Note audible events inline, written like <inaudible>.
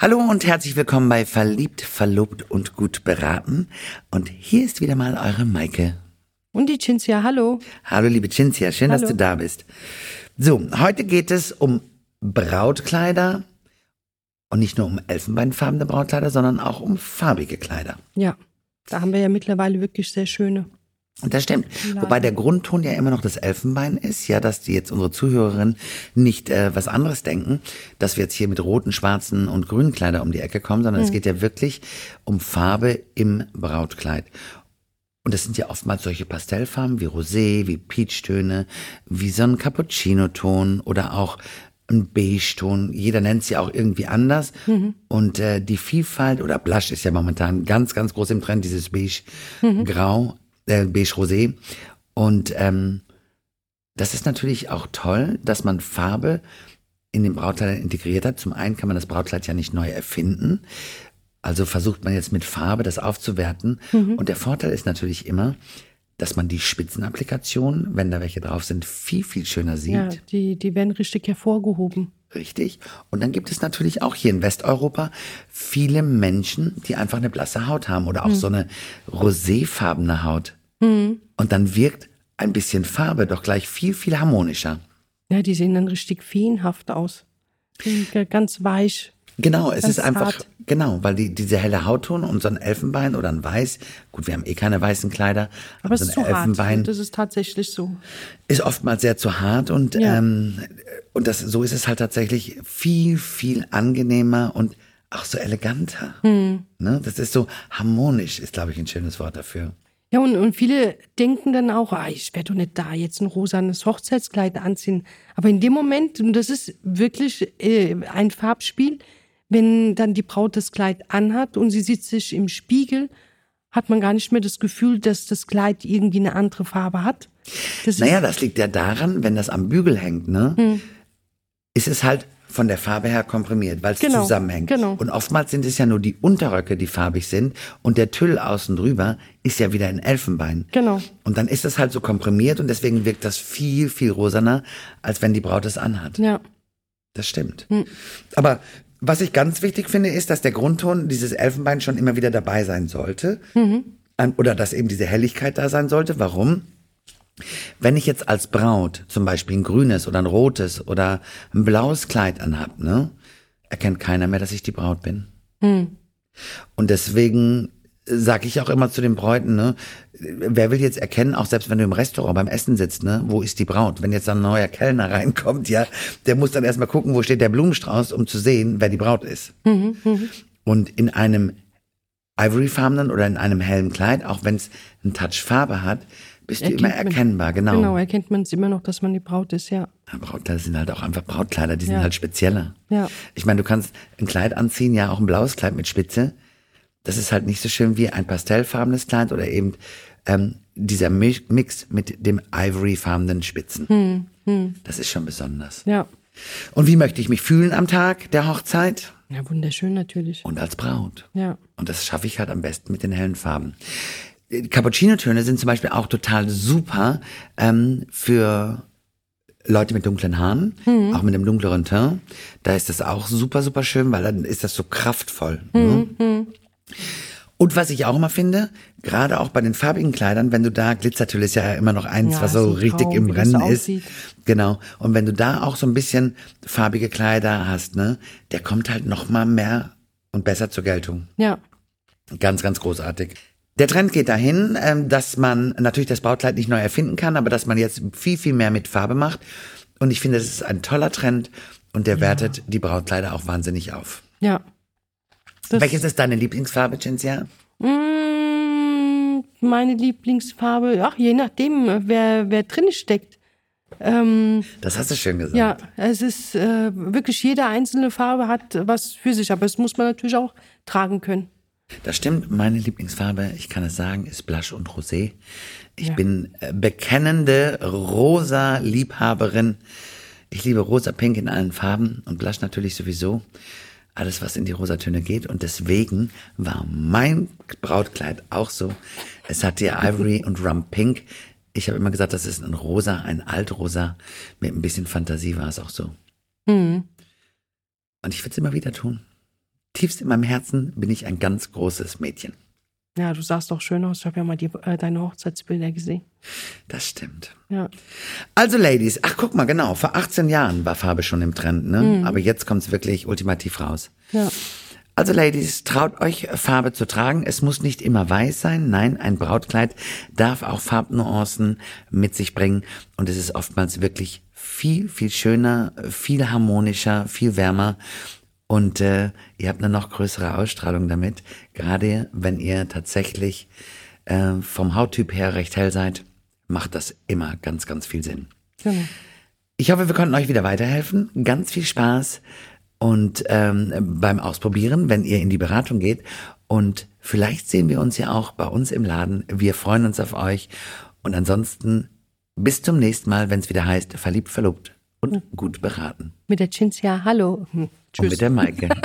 Hallo und herzlich willkommen bei Verliebt, Verlobt und gut beraten. Und hier ist wieder mal eure Maike. Und die Cinzia, hallo. Hallo liebe Cinzia, schön, Hallo. dass du da bist. So, heute geht es um Brautkleider und nicht nur um elfenbeinfarbene Brautkleider, sondern auch um farbige Kleider. Ja, da haben wir ja mittlerweile wirklich sehr schöne. Und das stimmt. Wobei der Grundton ja immer noch das Elfenbein ist, ja, dass die jetzt unsere Zuhörerinnen nicht äh, was anderes denken, dass wir jetzt hier mit roten, schwarzen und grünen Kleider um die Ecke kommen, sondern es geht ja wirklich um Farbe im Brautkleid. Und das sind ja oftmals solche Pastellfarben wie Rosé, wie Peachtöne, wie so ein Cappuccino-Ton oder auch ein Beige-Ton. Jeder nennt sie auch irgendwie anders. Und äh, die Vielfalt oder Blush ist ja momentan ganz, ganz groß im Trend, dieses Beige-Grau, äh, Beige-Rosé. Und ähm, das ist natürlich auch toll, dass man Farbe in den Brautkleidern integriert hat. Zum einen kann man das Brautkleid ja nicht neu erfinden. Also versucht man jetzt mit Farbe das aufzuwerten. Und der Vorteil ist natürlich immer, dass man die Spitzenapplikation, wenn da welche drauf sind, viel, viel schöner sieht. Ja, die, die werden richtig hervorgehoben. Richtig. Und dann gibt es natürlich auch hier in Westeuropa viele Menschen, die einfach eine blasse Haut haben oder auch so eine roséfarbene Haut. Und dann wirkt ein bisschen Farbe doch gleich viel, viel harmonischer. Ja, die sehen dann richtig feenhaft aus. Ganz weich. Genau, es ist einfach, zart. genau, weil die, diese helle Hautton und so ein Elfenbein oder ein Weiß, gut, wir haben eh keine weißen Kleider, Aber es so ist ein zu hart. Elfenbein Das ist tatsächlich so. ist oftmals sehr zu hart und, Ja. ähm, und das, so ist es halt tatsächlich viel, viel angenehmer und auch so eleganter. Hm. Ne? Das ist so harmonisch, ist, glaube ich, ein schönes Wort dafür. Ja, und, und viele denken dann auch, ah, ich werde doch nicht da jetzt ein rosanes Hochzeitskleid anziehen. Aber in dem Moment, und das ist wirklich äh, ein Farbspiel, wenn dann die Braut das Kleid anhat und sie sieht sich im Spiegel, hat man gar nicht mehr das Gefühl, dass das Kleid irgendwie eine andere Farbe hat. Das Naja, das liegt ja daran, wenn das am Bügel hängt, ne? Hm. Ist es halt von der Farbe her komprimiert, weil es Genau, zusammenhängt. genau. Und oftmals sind es ja nur die Unterröcke, die farbig sind und der Tüll außen drüber ist ja wieder in Elfenbein. Genau. Und dann ist es halt so komprimiert und deswegen wirkt das viel, viel rosaner, als wenn die Braut es anhat. Ja. Das stimmt. Hm. Aber was ich ganz wichtig finde, ist, dass der Grundton dieses Elfenbein schon immer wieder dabei sein sollte. Mhm. An- Oder dass eben diese Helligkeit da sein sollte. Warum? Wenn ich jetzt als Braut zum Beispiel ein grünes oder ein rotes oder ein blaues Kleid anhab, ne, erkennt keiner mehr, dass ich die Braut bin. Und deswegen sage ich auch immer zu den Bräuten, ne, wer will jetzt erkennen, auch selbst wenn du im Restaurant beim Essen sitzt, ne, wo ist die Braut? Wenn jetzt ein neuer Kellner <laughs> reinkommt, ja, der muss dann erstmal gucken, wo steht der Blumenstrauß, um zu sehen, wer die Braut ist. Und in einem ivoryfarbenen oder in einem hellen Kleid, auch wenn es einen Touch Farbe hat, bist du immer Erkennt man- erkennbar, genau. Genau, erkennt man es immer noch, dass man die Braut ist, ja. Ja, Brautkleider sind halt auch einfach Brautkleider, die sind Ja. halt spezieller. Ja. Ich meine, du kannst ein Kleid anziehen, ja, auch ein blaues Kleid mit Spitze. Das ist halt nicht so schön wie ein pastellfarbenes Kleid oder eben ähm, dieser Mi- Mix mit dem ivoryfarbenen Spitzen. Hm, Das ist schon besonders. Ja. Und wie möchte ich mich fühlen am Tag der Hochzeit? Ja, wunderschön natürlich. Und als Braut. Ja. Und das schaffe ich halt am besten mit den hellen Farben. Cappuccino-Töne sind zum Beispiel auch total super ähm, für Leute mit dunklen Haaren, auch mit einem dunkleren Teint. Da ist das auch super, super schön, weil dann ist das so kraftvoll. Ne? Und was ich auch immer finde, gerade auch bei den farbigen Kleidern, wenn du da, Glitzertüll ist ja immer noch eins, Ja, was so richtig grau, im Rennen ist. Genau. Und wenn du da auch so ein bisschen farbige Kleider hast, ne, der kommt halt noch mal mehr und besser zur Geltung. Ja. Ganz, ganz großartig. Der Trend geht dahin, ähm, dass man natürlich das Brautkleid nicht neu erfinden kann, aber dass man jetzt viel, viel mehr mit Farbe macht. Und ich finde, das ist ein toller Trend und der wertet die Brautkleider auch wahnsinnig auf. Ja. Das- Welches ist deine Lieblingsfarbe, Cinzia? Mm, meine Lieblingsfarbe, ach, je nachdem, wer, wer drin steckt. Ähm, Das hast du schön gesagt. ja, es ist äh, wirklich jede einzelne Farbe hat was für sich, aber es muss man natürlich auch tragen können. Das stimmt. Meine Lieblingsfarbe, ich kann es sagen, ist Blush und Rosé. Ich Ja. bin äh, bekennende Rosa-Liebhaberin. Ich liebe rosa-pink in allen Farben und Blush natürlich sowieso. Alles, was in die Rosatöne geht. Und deswegen war mein Brautkleid auch so. Es hatte ja <laughs> Ivory und Rum Pink. Ich habe immer gesagt, das ist ein Rosa, ein Altrosa. Mit ein bisschen Fantasie war es auch so. Und ich würde es immer wieder tun. Tiefst in meinem Herzen bin ich ein ganz großes Mädchen. Ja, du sahst doch schön aus. Ich habe ja mal die, äh, deine Hochzeitsbilder gesehen. Das stimmt. Ja. Also Ladies, ach guck mal, genau, vor 18 Jahren war Farbe schon im Trend, ne? Mhm. Aber jetzt kommt's wirklich ultimativ raus. Ja. Also Ladies, traut euch Farbe zu tragen. Es muss nicht immer weiß sein. Nein, ein Brautkleid darf auch Farbnuancen mit sich bringen. Und es ist oftmals wirklich viel, viel schöner, viel harmonischer, viel wärmer. Und äh, ihr habt eine noch größere Ausstrahlung damit. Gerade wenn ihr tatsächlich äh, vom Hauttyp her recht hell seid, macht das immer ganz, ganz viel Sinn. Genau. Ich hoffe, wir konnten euch wieder weiterhelfen. Ganz viel Spaß und ähm, beim Ausprobieren, wenn ihr in die Beratung geht. Und vielleicht sehen wir uns ja auch bei uns im Laden. Wir freuen uns auf euch. Und ansonsten bis zum nächsten Mal, wenn es wieder heißt, verliebt, verlobt und gut beraten. Mit der Cinzia, hallo. Hm, Und Tschüss. mit der Maike. <laughs>